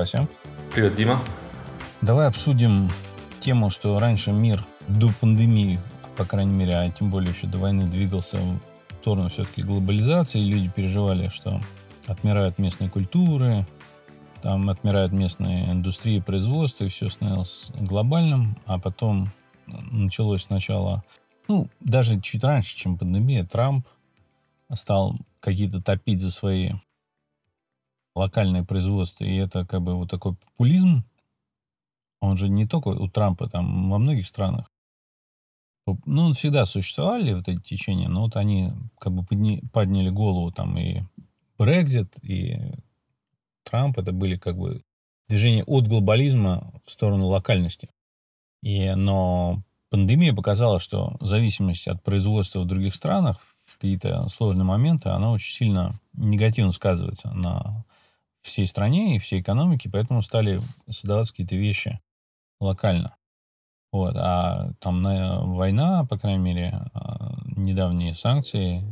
Вася. Привет, Дима. Давай обсудим тему, что раньше мир до пандемии, по крайней мере, а тем более еще до войны двигался в сторону все-таки глобализации. Люди переживали, что отмирают местные культуры, там отмирают местные индустрии, производства, и все становилось глобальным, а потом началось сначала, ну, даже чуть раньше, чем пандемия, Трамп стал какие-то топить за свои локальное производство, и это как бы вот такой популизм, он же не только у Трампа, там во многих странах. Ну, всегда существовали вот эти течения, но вот они как бы подни, подняли голову там и Брекзит, и Трамп, это были как бы движения от глобализма в сторону локальности. И, но пандемия показала, что зависимость от производства в других странах в какие-то сложные моменты, она очень сильно негативно сказывается на всей стране и всей экономике, поэтому стали создаваться какие-то вещи локально. Вот. А там на, война, по крайней мере, а, недавние санкции,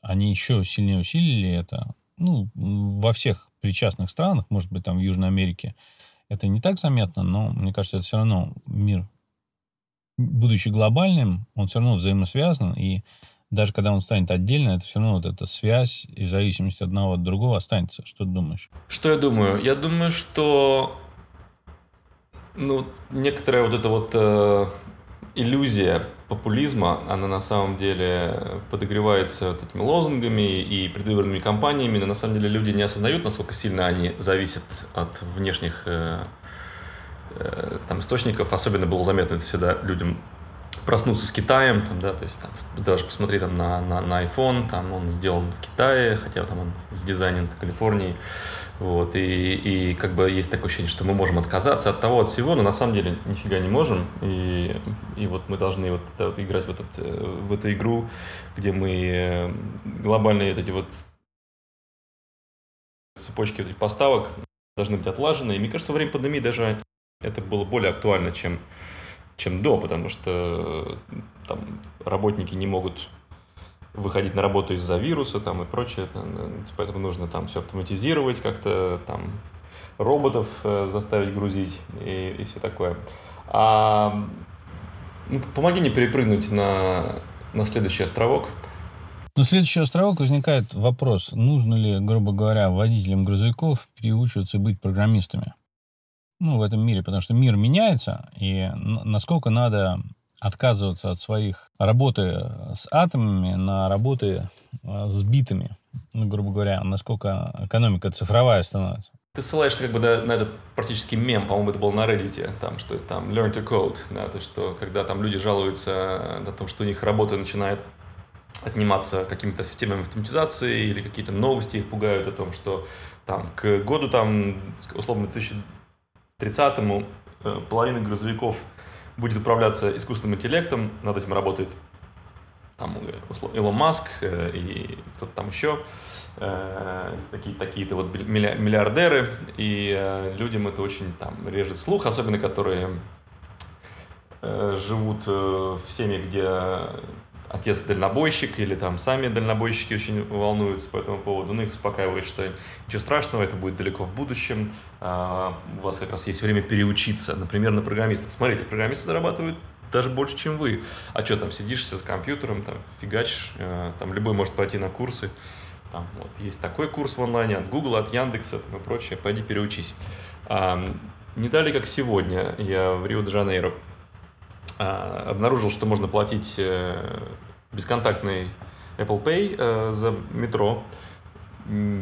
они еще сильнее усилили это. Ну, во всех причастных странах, может быть, там в Южной Америке, это не так заметно, но мне кажется, это все равно мир, будучи глобальным, он все равно взаимосвязан, и даже когда он станет отдельно, это все равно вот эта связь и зависимость одного от другого останется. Что ты думаешь? Что я думаю? Я думаю, что ну, некоторая вот эта вот э, иллюзия популизма, она на самом деле подогревается вот этими лозунгами и предвыборными кампаниями, но на самом деле люди не осознают, насколько сильно они зависят от внешних э, э, там, источников. Особенно было заметно это всегда людям проснуться с Китаем, там, да, то есть там, даже посмотри там на, на, на iPhone, там он сделан в Китае, хотя там он сдизайнен в Калифорнии, вот, и, и как бы есть такое ощущение, что мы можем отказаться от того, от всего, но на самом деле нифига не можем, и, и вот мы должны вот, это, вот играть в, этот, в эту игру, где мы э, глобальные вот эти вот цепочки вот этих поставок должны быть отлажены, и мне кажется, во время пандемии даже это было более актуально, чем чем до, потому что э, там работники не могут выходить на работу из-за вируса там и прочее, это, э, поэтому нужно там все автоматизировать как-то, там роботов э, заставить грузить и, и все такое. А, ну, помоги мне перепрыгнуть на, на следующий островок. На следующий островок возникает вопрос, нужно ли, грубо говоря, водителям грузовиков переучиваться быть программистами? Ну, в этом мире, потому что мир меняется, и насколько надо отказываться от своих работы с атомами на работы а, с битами, ну, грубо говоря, насколько экономика цифровая становится. Ты ссылаешься как бы на, на этот практически мем, по-моему, это был на Reddit, там, что там learn to code, да, то, что когда там люди жалуются на том, что у них работа начинает отниматься какими-то системами автоматизации или какие-то новости их пугают о том, что там к году там, условно, 2000 30-му э, половина грузовиков будет управляться искусственным интеллектом, над этим работает там Илон Маск э, и кто-то там еще, э, такие, такие-то вот миллиардеры, и людям это очень там режет слух, особенно которые живут в семьях, где отец дальнобойщик или там сами дальнобойщики очень волнуются по этому поводу, ну их успокаивает, что ничего страшного, это будет далеко в будущем, а, у вас как раз есть время переучиться, например, на программистов. Смотрите, программисты зарабатывают даже больше, чем вы. А что там, сидишься с компьютером, там, фигачишь, э, там, любой может пойти на курсы, там, вот, есть такой курс в онлайне от Google, от Яндекса там, и прочее, пойди переучись. А, не далее, как сегодня, я в Рио-де-Жанейро а, обнаружил, что можно платить э, бесконтактный Apple Pay э, за метро.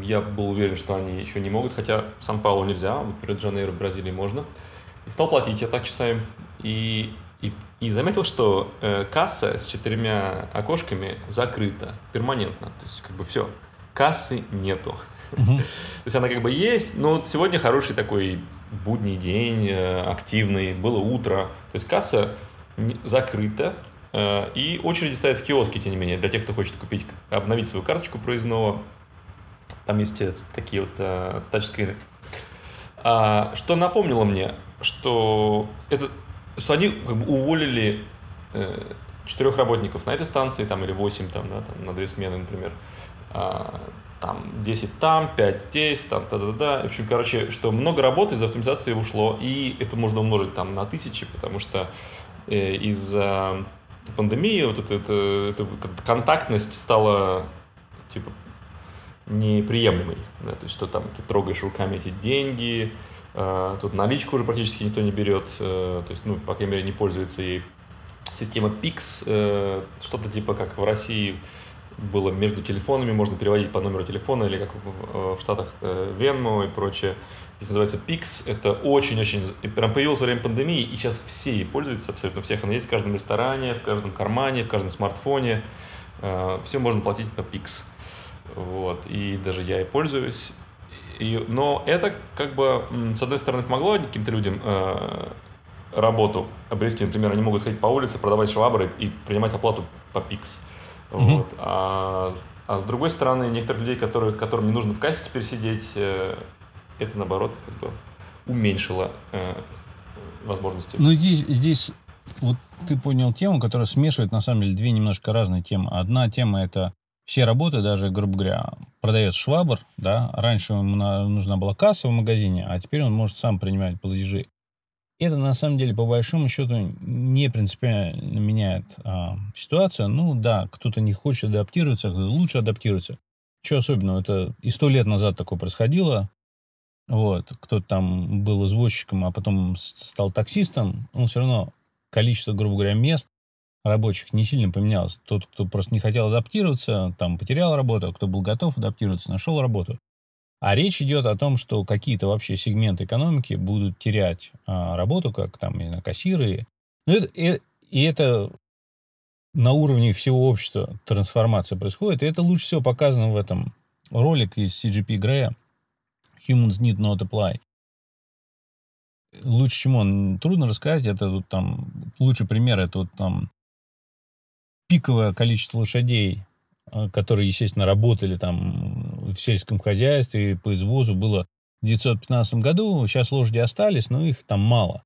Я был уверен, что они еще не могут, хотя в Сан-Паулу нельзя, вот в Рио-де-Жанейро в Бразилии можно. И стал платить я так часами. И, и, и заметил, что э, касса с четырьмя окошками закрыта перманентно. То есть как бы все, кассы нету. Uh-huh. То есть она как бы есть, но сегодня хороший такой будний день, э, активный, было утро. То есть касса закрыто, э, и очереди стоят в киоске, тем не менее, для тех, кто хочет купить, обновить свою карточку проездного. Там есть э, такие вот э, тачскрины. А, что напомнило мне, что, это, что они как бы уволили э, четырех работников на этой станции, там, или восемь, там, да, там, на две смены, например. А, там 10 там, 5 здесь, там, да-да-да. В общем, короче, что много работы из автоматизации ушло, и это можно умножить там на тысячи, потому что э, из-за пандемии вот эта, это, это, это контактность стала типа неприемлемой. Да? То есть, что там ты трогаешь руками эти деньги, э, тут наличку уже практически никто не берет, э, то есть, ну, по крайней мере, не пользуется ей. Система PIX, э, что-то типа как в России было между телефонами, можно переводить по номеру телефона, или как в, в Штатах э, Venmo и прочее. Здесь называется Pix. Это очень-очень... Прям появилось во время пандемии, и сейчас все ей пользуются, абсолютно всех. Она есть в каждом ресторане, в каждом кармане, в каждом смартфоне. Э, все можно платить по Pix. Вот. И даже я и пользуюсь. И, но это как бы, с одной стороны, помогло каким-то людям э, работу обрести. Например, они могут ходить по улице, продавать швабры и принимать оплату по Pix. Mm-hmm. Вот. А, а с другой стороны, некоторых людей, которые, которым не нужно в кассе теперь сидеть, э, это наоборот как бы уменьшило э, возможности. Ну здесь, здесь вот ты понял тему, которая смешивает на самом деле две немножко разные темы. Одна тема это все работы, даже, грубо говоря, продает швабр, да, раньше ему нужна была касса в магазине, а теперь он может сам принимать платежи это на самом деле по большому счету не принципиально меняет а, ситуацию. Ну да, кто-то не хочет адаптироваться, кто-то лучше адаптируется. Чего особенного? Это и сто лет назад такое происходило. Вот, кто-то там был извозчиком, а потом стал таксистом, он все равно количество, грубо говоря, мест рабочих не сильно поменялось. Тот, кто просто не хотел адаптироваться, там потерял работу, а кто был готов адаптироваться, нашел работу. А речь идет о том, что какие-то вообще сегменты экономики будут терять а, работу, как там, не знаю, кассиры. Ну, это, и, и это на уровне всего общества трансформация происходит. И это лучше всего показано в этом ролике из CGP Грея Humans Need Not Apply. Лучше, чем он, трудно рассказать. Это вот там, лучший пример, это вот там пиковое количество лошадей которые, естественно, работали там в сельском хозяйстве по извозу, было в 1915 году. Сейчас лошади остались, но их там мало.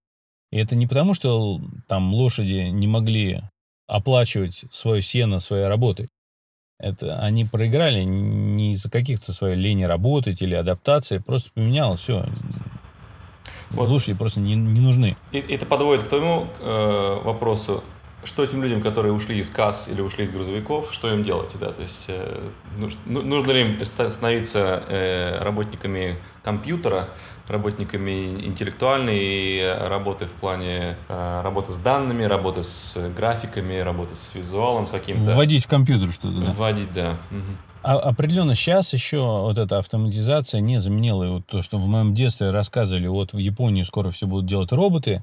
И это не потому, что там лошади не могли оплачивать свое сено своей работой. Это они проиграли не из-за каких-то своей лени работать или адаптации, просто поменялось все. Вот. Лошади просто не, не нужны. И, это подводит к тому э, вопросу, что этим людям, которые ушли из касс или ушли из грузовиков, что им делать, да, то есть э, ну, нужно ли им становиться э, работниками компьютера, работниками интеллектуальной работы в плане э, работы с данными, работы с графиками, работы с визуалом, с каким-то... Вводить в компьютер что-то, да? Вводить, да. Угу. А, определенно сейчас еще вот эта автоматизация не заменила вот то, что в моем детстве рассказывали, вот в Японии скоро все будут делать роботы,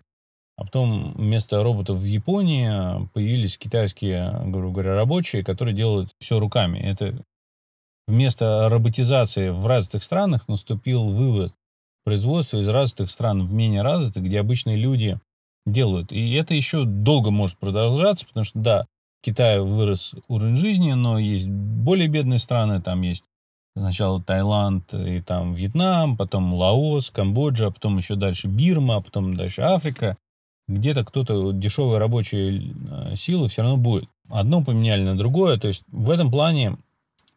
а потом вместо роботов в Японии появились китайские, грубо говоря, рабочие, которые делают все руками. Это вместо роботизации в развитых странах наступил вывод производства из развитых стран в менее развитых, где обычные люди делают. И это еще долго может продолжаться, потому что, да, в вырос уровень жизни, но есть более бедные страны, там есть сначала Таиланд и там Вьетнам, потом Лаос, Камбоджа, а потом еще дальше Бирма, а потом дальше Африка где-то кто-то дешевые рабочие э, силы все равно будет. Одно поменяли на другое. То есть в этом плане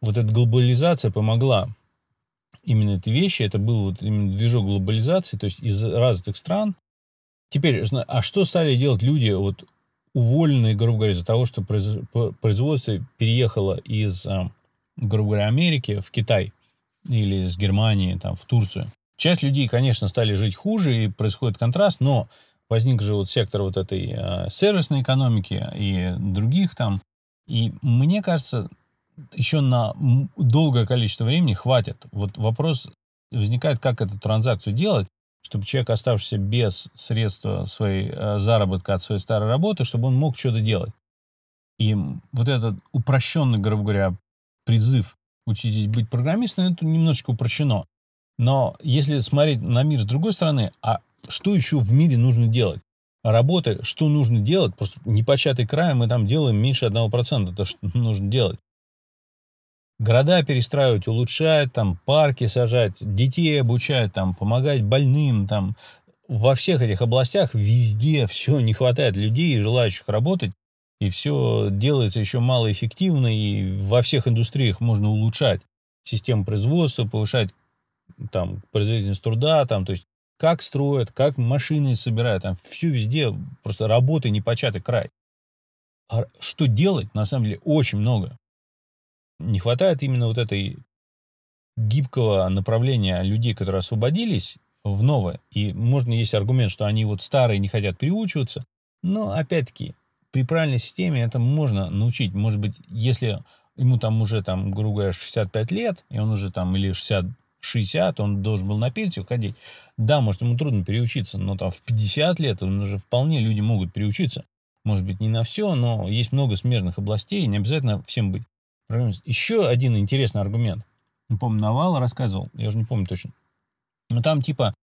вот эта глобализация помогла именно эти вещи. Это был вот именно движок глобализации, то есть из развитых стран. Теперь, а что стали делать люди, вот уволенные, грубо говоря, из-за того, что производство переехало из, э, грубо говоря, Америки в Китай или из Германии там, в Турцию. Часть людей, конечно, стали жить хуже, и происходит контраст, но возник же вот сектор вот этой э, сервисной экономики и других там. И мне кажется, еще на долгое количество времени хватит. Вот вопрос возникает, как эту транзакцию делать, чтобы человек, оставшийся без средства своей э, заработка от своей старой работы, чтобы он мог что-то делать. И вот этот упрощенный, грубо говоря, призыв учитесь быть программистом, это немножечко упрощено. Но если смотреть на мир с другой стороны, а что еще в мире нужно делать? Работа, что нужно делать? Просто непочатый край мы там делаем меньше 1%. Это что нужно делать? Города перестраивать, улучшать, там парки сажать, детей обучать, там помогать больным, там во всех этих областях везде все не хватает людей, желающих работать, и все делается еще малоэффективно, и во всех индустриях можно улучшать систему производства, повышать там производительность труда, там, то есть как строят, как машины собирают, там все везде просто работа непочатый край. А что делать, на самом деле, очень много. Не хватает именно вот этой гибкого направления людей, которые освободились в новое. И можно есть аргумент, что они вот старые не хотят переучиваться. Но, опять-таки, при правильной системе это можно научить. Может быть, если ему там уже, там, грубо говоря, 65 лет, и он уже там, или 60, 60, он должен был на пенсию ходить. Да, может, ему трудно переучиться, но там в 50 лет он уже вполне люди могут переучиться. Может быть, не на все, но есть много смежных областей, не обязательно всем быть. Еще один интересный аргумент. Не помню, Навал рассказывал, я уже не помню точно. Но там типа,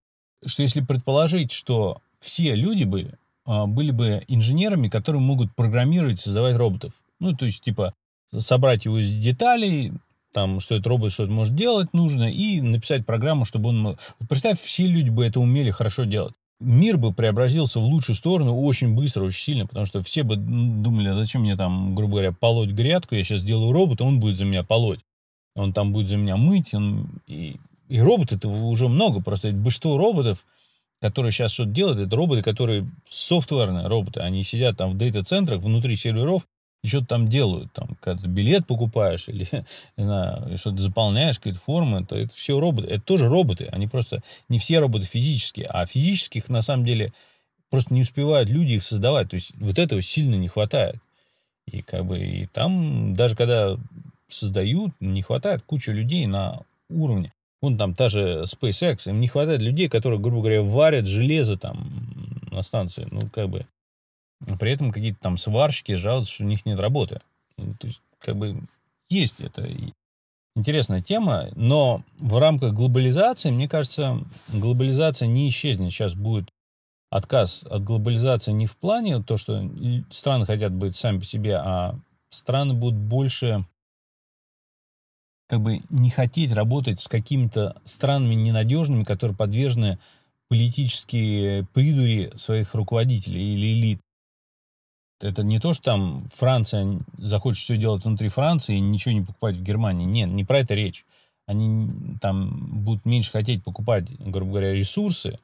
что если предположить, что все люди были, а, были бы инженерами, которые могут программировать, создавать роботов. Ну, то есть, типа, собрать его из деталей, там, что этот робот что-то может делать нужно, и написать программу, чтобы он... Представь, все люди бы это умели хорошо делать. Мир бы преобразился в лучшую сторону очень быстро, очень сильно, потому что все бы думали, а зачем мне там, грубо говоря, полоть грядку, я сейчас сделаю робота, он будет за меня полоть. Он там будет за меня мыть, он... и, и роботы-то уже много, просто большинство роботов, которые сейчас что-то делают, это роботы, которые софтверные роботы, они сидят там в дата-центрах внутри серверов и что-то там делают. Там, когда ты билет покупаешь или, не знаю, что-то заполняешь, какие-то формы, то это все роботы. Это тоже роботы. Они просто не все роботы физические, а физических на самом деле просто не успевают люди их создавать. То есть вот этого сильно не хватает. И как бы и там, даже когда создают, не хватает куча людей на уровне. Вон там та же SpaceX, им не хватает людей, которые, грубо говоря, варят железо там на станции. Ну, как бы. При этом какие-то там сварщики жалуются, что у них нет работы. Ну, то есть, как бы, есть это. Интересная тема, но в рамках глобализации, мне кажется, глобализация не исчезнет. Сейчас будет отказ от глобализации не в плане то, что страны хотят быть сами по себе, а страны будут больше как бы не хотеть работать с какими-то странами ненадежными, которые подвержены политические придури своих руководителей или элит. Это не то, что там Франция захочет все делать внутри Франции и ничего не покупать в Германии. Нет, не про это речь. Они там будут меньше хотеть покупать, грубо говоря, ресурсы,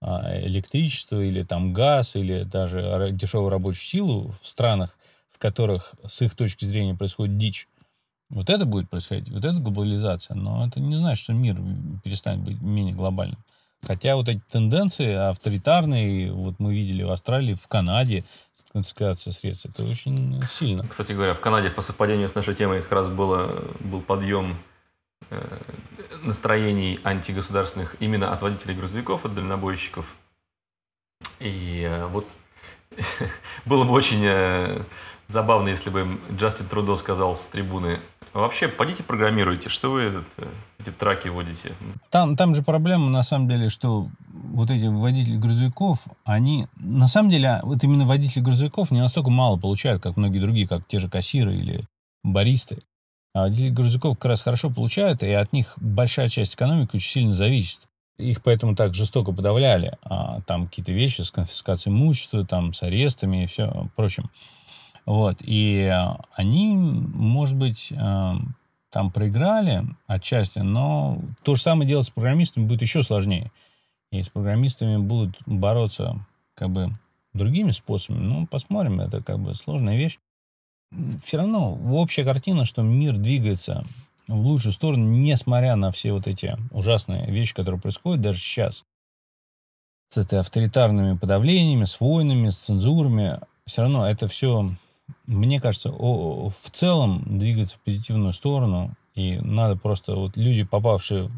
а, электричество или там газ, или даже дешевую рабочую силу в странах, в которых с их точки зрения происходит дичь. Вот это будет происходить, вот это глобализация, но это не значит, что мир перестанет быть менее глобальным. Хотя вот эти тенденции авторитарные, вот мы видели в Австралии, в Канаде, конфискация средств, это очень сильно. Кстати говоря, в Канаде по совпадению с нашей темой как раз было, был подъем э, настроений антигосударственных именно от водителей грузовиков, от дальнобойщиков. И э, вот было бы очень э, забавно, если бы Джастин Трудо сказал с трибуны, Вообще, пойдите программируйте, что вы этот, э, эти траки вводите? Там, там же проблема, на самом деле, что вот эти водители грузовиков, они, на самом деле, вот именно водители грузовиков не настолько мало получают, как многие другие, как те же кассиры или баристы. А водители грузовиков как раз хорошо получают, и от них большая часть экономики очень сильно зависит. Их поэтому так жестоко подавляли. А там какие-то вещи с конфискацией имущества, там с арестами и все прочим. Вот, и они, может быть, э, там проиграли отчасти, но то же самое делать с программистами будет еще сложнее. И с программистами будут бороться как бы другими способами. Ну, посмотрим, это как бы сложная вещь. Все равно общая картина, что мир двигается в лучшую сторону, несмотря на все вот эти ужасные вещи, которые происходят даже сейчас. С этой авторитарными подавлениями, с войнами, с цензурами. Все равно это все мне кажется, о, в целом двигаться в позитивную сторону, и надо просто, вот люди, попавшие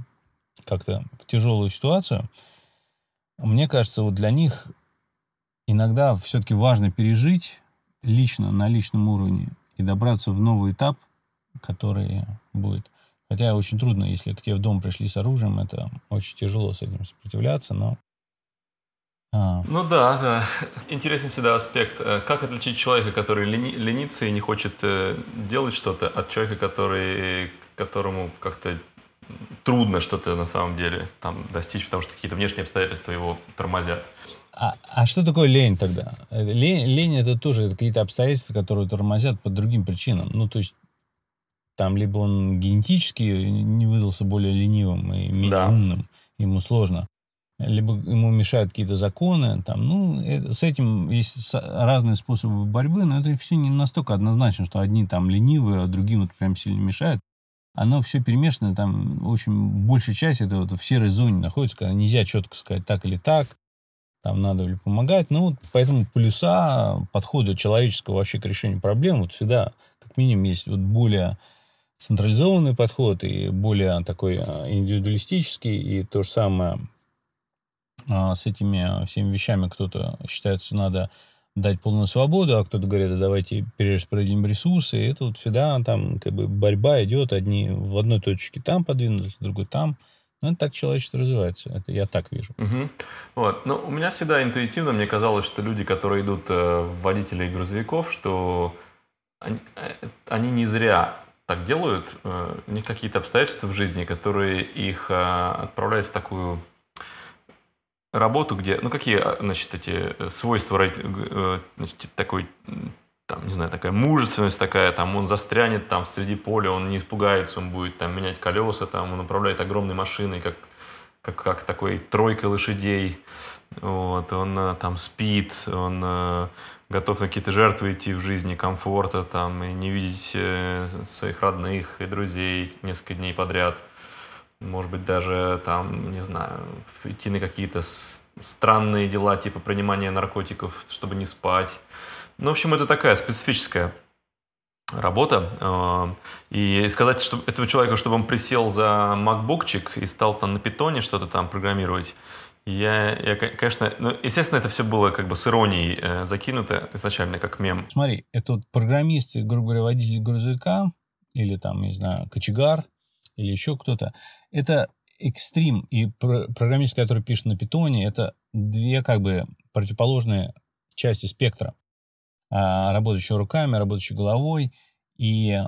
как-то в тяжелую ситуацию, мне кажется, вот для них иногда все-таки важно пережить лично, на личном уровне, и добраться в новый этап, который будет. Хотя очень трудно, если к тебе в дом пришли с оружием, это очень тяжело с этим сопротивляться, но а. Ну да. Интересный всегда аспект. Э, как отличить человека, который лени, ленится и не хочет э, делать что-то, от человека, который, которому как-то трудно что-то на самом деле там достичь, потому что какие-то внешние обстоятельства его тормозят. А, а что такое лень тогда? Э, лень, лень это тоже какие-то обстоятельства, которые тормозят по другим причинам. Ну, то есть там либо он генетически не выдался более ленивым и менее да. умным, ему сложно, либо ему мешают какие-то законы, там, ну, это, с этим есть разные способы борьбы, но это все не настолько однозначно, что одни там ленивые, а другим вот прям сильно мешают. Оно все перемешано, там, в общем, большая часть это вот в серой зоне находится, когда нельзя четко сказать так или так, там надо ли помогать. Ну, вот поэтому плюса подхода человеческого вообще к решению проблем вот всегда, как минимум, есть вот более централизованный подход и более такой а, индивидуалистический, и то же самое а, с этими всеми вещами кто-то считает, что надо дать полную свободу, а кто-то говорит, да давайте перераспределим ресурсы, и это вот всегда там как бы борьба идет, одни в одной точке там подвинулись, другой там. Ну, это так человечество развивается. Это я так вижу. Угу. Вот. Но у меня всегда интуитивно мне казалось, что люди, которые идут э, в водителей грузовиков, что они, э, они не зря так делают. Э, у них какие-то обстоятельства в жизни, которые их отправляют в такую работу, где, ну, какие, значит, эти свойства значит, такой там, не знаю, такая мужественность такая, там, он застрянет там среди поля, он не испугается, он будет там менять колеса, там, он управляет огромной машиной, как, как, как такой тройкой лошадей, вот, он э, там спит, он э, готов на какие-то жертвы идти в жизни, комфорта, там, и не видеть э, своих родных и друзей несколько дней подряд, может быть, даже там, не знаю, идти на какие-то странные дела, типа принимания наркотиков, чтобы не спать, ну, в общем, это такая специфическая работа. А, и сказать, что этого человека, чтобы он присел за макбукчик и стал там на питоне что-то там программировать, я, я, конечно, ну, естественно, это все было как бы с иронией э, закинуто изначально, как мем. Смотри, это вот программист, грубо говоря, водитель грузовика, или там, не знаю, кочегар, или еще кто-то, это экстрим и программист, который пишет на питоне, это две как бы противоположные части спектра. А, работающий руками, работающий головой. И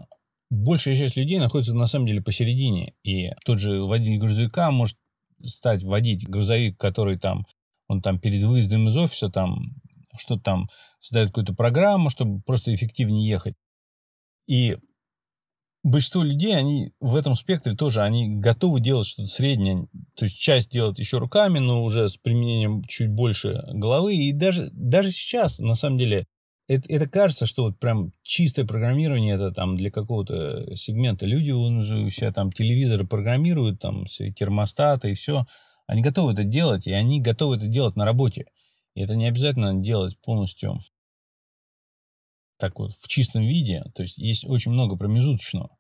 большая часть людей находится на самом деле посередине. И тот же водитель грузовика может стать водить грузовик, который там, он там перед выездом из офиса там что-то там создает какую-то программу, чтобы просто эффективнее ехать. И большинство людей, они в этом спектре тоже, они готовы делать что-то среднее. То есть часть делать еще руками, но уже с применением чуть больше головы. И даже, даже сейчас, на самом деле, это, это кажется, что вот прям чистое программирование это там для какого-то сегмента. Люди он же у себя там телевизоры программируют, там все термостаты и все. Они готовы это делать, и они готовы это делать на работе. И это не обязательно делать полностью так вот в чистом виде. То есть есть очень много промежуточного.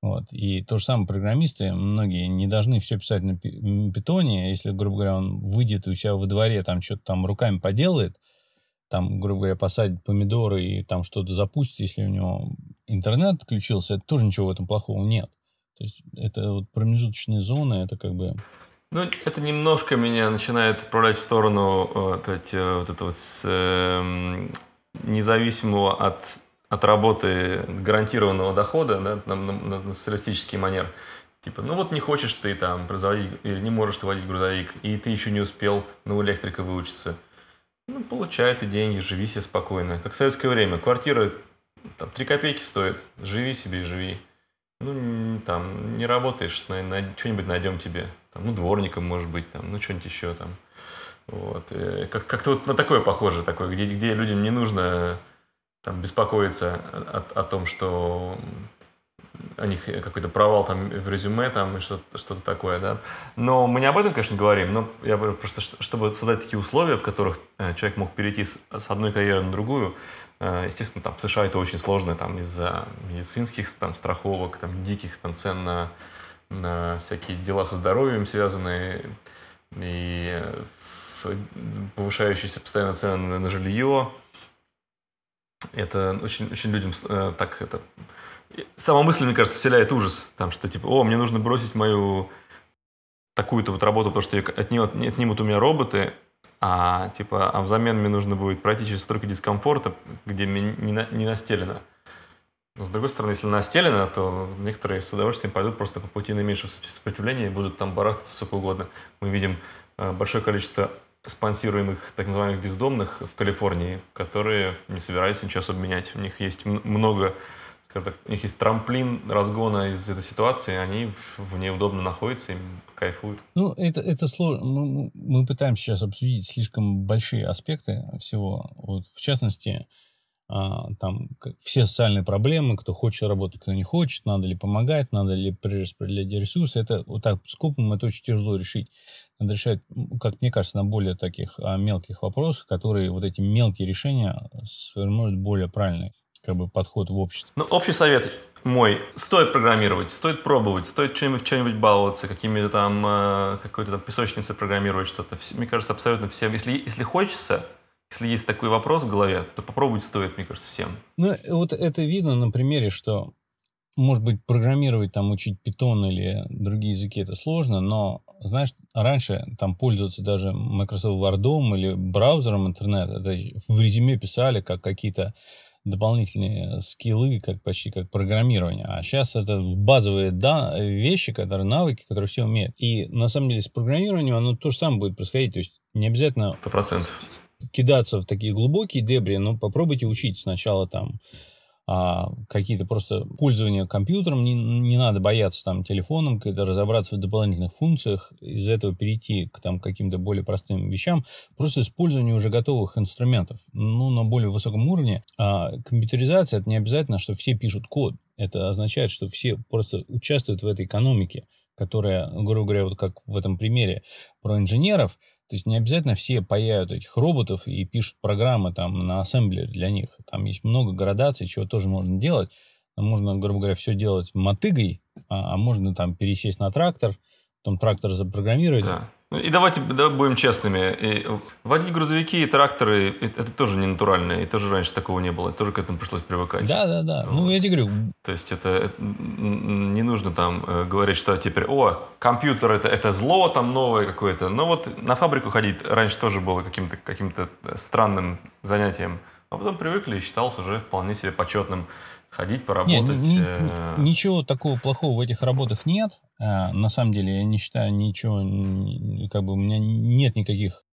Вот. И то же самое программисты, многие не должны все писать на питоне. Если, грубо говоря, он выйдет у себя во дворе, там что-то там руками поделает, там, грубо говоря, посадит помидоры и там что-то запустит, если у него интернет отключился, это тоже ничего в этом плохого нет. То есть это вот промежуточные зоны, это как бы... Ну, это немножко меня начинает отправлять в сторону э, опять э, вот этого с, э, независимого от, от работы гарантированного дохода да, на, на, на социалистический манер. Типа, ну вот не хочешь ты там производить, или не можешь ты водить грузовик, и ты еще не успел на электрика выучиться – ну, получай ты деньги, живи себе спокойно. Как в советское время. Квартира там, 3 копейки стоит. Живи себе, живи. Ну, там, не работаешь, на, на, что-нибудь найдем тебе. Там, ну, дворником, может быть, там, ну, что-нибудь еще там. Вот. Как, как-то вот на такое похоже, такое, где, где людям не нужно там, беспокоиться о, о том, что у них какой-то провал там в резюме там и что-то, что такое, да. Но мы не об этом, конечно, говорим, но я просто, чтобы создать такие условия, в которых э, человек мог перейти с, с одной карьеры на другую, э, естественно, там в США это очень сложно, там из-за медицинских там страховок, там диких там цен на, на всякие дела со здоровьем связанные и повышающиеся постоянно цены на, жилье. Это очень, очень людям э, так это сама мысль, мне кажется, вселяет ужас. Там, что типа, о, мне нужно бросить мою такую-то вот работу, потому что от нее отнимут у меня роботы, а типа, а взамен мне нужно будет пройти через столько дискомфорта, где мне не, на, не настелено. Но с другой стороны, если настелено, то некоторые с удовольствием пойдут просто по пути наименьшего сопротивления и будут там барахтаться сколько угодно. Мы видим э, большое количество спонсируемых так называемых бездомных в Калифорнии, которые не собираются ничего особо менять. У них есть много скажем так, у них есть трамплин разгона из этой ситуации, они в ней удобно находятся, им кайфуют. Ну, это, это сложно. Мы, мы пытаемся сейчас обсудить слишком большие аспекты всего. Вот, в частности, а, там все социальные проблемы, кто хочет работать, кто не хочет, надо ли помогать, надо ли перераспределять ресурсы. Это вот так скопом это очень тяжело решить. Надо решать, как мне кажется, на более таких а, мелких вопросах, которые вот эти мелкие решения сформируют более правильный как бы подход в обществе. Ну, общий совет мой. Стоит программировать, стоит пробовать, стоит чем-нибудь, чем-нибудь баловаться, какими-то там, э, какой-то там песочницей программировать что-то. Мне кажется, абсолютно всем. Если, если хочется, если есть такой вопрос в голове, то попробовать стоит, мне кажется, всем. Ну, вот это видно на примере, что, может быть, программировать, там, учить питон или другие языки, это сложно, но, знаешь, раньше там пользоваться даже Microsoft Word или браузером интернет, это в резюме писали как какие-то дополнительные скиллы, как почти как программирование. А сейчас это базовые да, вещи, которые навыки, которые все умеют. И на самом деле с программированием оно то же самое будет происходить. То есть не обязательно 100% кидаться в такие глубокие дебри, но попробуйте учить сначала там а, какие-то просто пользования компьютером, не, не надо бояться там телефоном, когда разобраться в дополнительных функциях, из этого перейти к там каким-то более простым вещам, просто использование уже готовых инструментов, ну, на более высоком уровне. А компьютеризация, это не обязательно, что все пишут код, это означает, что все просто участвуют в этой экономике, которая, грубо говоря, вот как в этом примере про инженеров, то есть не обязательно все паяют этих роботов и пишут программы там на ассемблере для них. Там есть много градаций, чего тоже можно делать. Можно, грубо говоря, все делать мотыгой, а, а можно там пересесть на трактор, потом трактор запрограммировать. Ну, и давайте давай будем честными. И водить грузовики и тракторы это, это тоже не натурально, и тоже раньше такого не было, тоже к этому пришлось привыкать. Да, да, да. Вот. Ну, я тебе говорю. То есть это, это не нужно там э, говорить, что теперь, о, компьютер это, это зло там новое какое-то. Но вот на фабрику ходить раньше тоже было каким-то каким странным занятием. А потом привыкли и считалось уже вполне себе почетным ходить, поработать. Нет, ни, э... Ничего такого плохого в этих работах нет. А, на самом деле, я не считаю ничего, как бы у меня нет никаких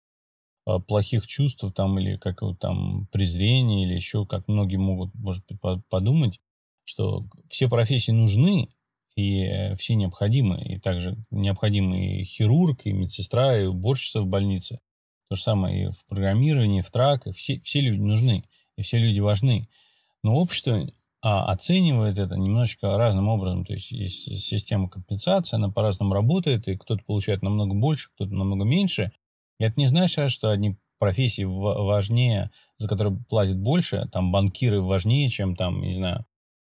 а, плохих чувств там или какого-то там презрения или еще, как многие могут, может быть, подумать, что все профессии нужны и все необходимы. И также необходимы и хирург, и медсестра, и уборщица в больнице. То же самое и в программировании, и в траках. Все, все люди нужны, и все люди важны. Но общество а оценивает это немножечко разным образом. То есть есть система компенсации, она по-разному работает, и кто-то получает намного больше, кто-то намного меньше. И это не значит, что одни профессии важнее, за которые платят больше, там банкиры важнее, чем там, не знаю,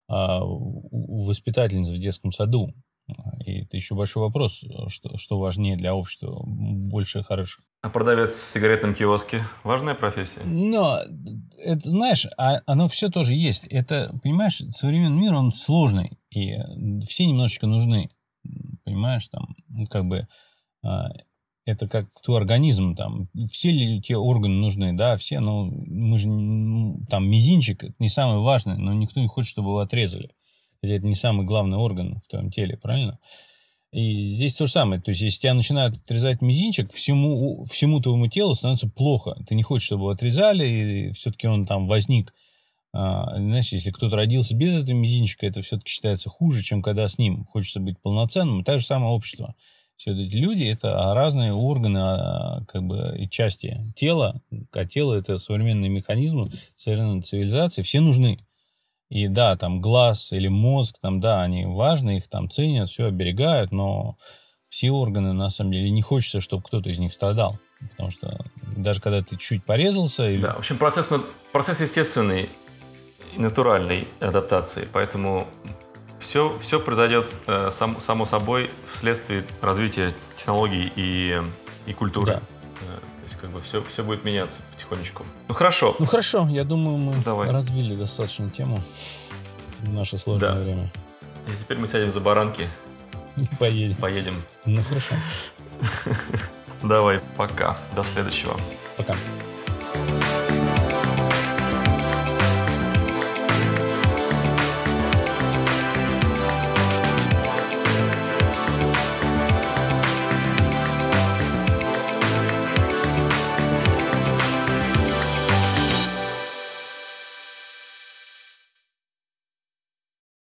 а, воспитательниц в детском саду. И это еще большой вопрос, что, что важнее для общества, больше хороших. А продавец в сигаретном киоске – важная профессия? Но, это, знаешь, а, оно все тоже есть. Это, понимаешь, современный мир, он сложный, и все немножечко нужны. Понимаешь, там, как бы, а, это как твой организм, там, все ли те органы нужны, да, все, но мы же, там, мизинчик, это не самое важное, но никто не хочет, чтобы его отрезали. Хотя это не самый главный орган в твоем теле, правильно? И здесь то же самое. То есть, если тебя начинают отрезать мизинчик, всему, всему твоему телу становится плохо. Ты не хочешь, чтобы его отрезали, и все-таки он там возник. А, знаешь, если кто-то родился без этого мизинчика, это все-таки считается хуже, чем когда с ним. Хочется быть полноценным. И то же самое общество. Все эти люди – это разные органы а, как бы, и части тела. А тело – это современный механизм, современной цивилизации. Все нужны. И да, там глаз или мозг, там, да, они важны, их там ценят, все оберегают, но все органы, на самом деле, не хочется, чтобы кто-то из них страдал. Потому что даже когда ты чуть порезался... Или... Да, в общем, процесс, процесс естественный и натуральной адаптации, поэтому все, все произойдет э, сам, само собой вследствие развития технологий и, и культуры. Да. Как бы все, все будет меняться потихонечку. Ну хорошо. Ну хорошо, я думаю, мы Давай. развили достаточно тему в наше сложное да. время. И теперь мы сядем за баранки. И поедем. Поедем. Ну хорошо. Давай, пока. До следующего. Пока.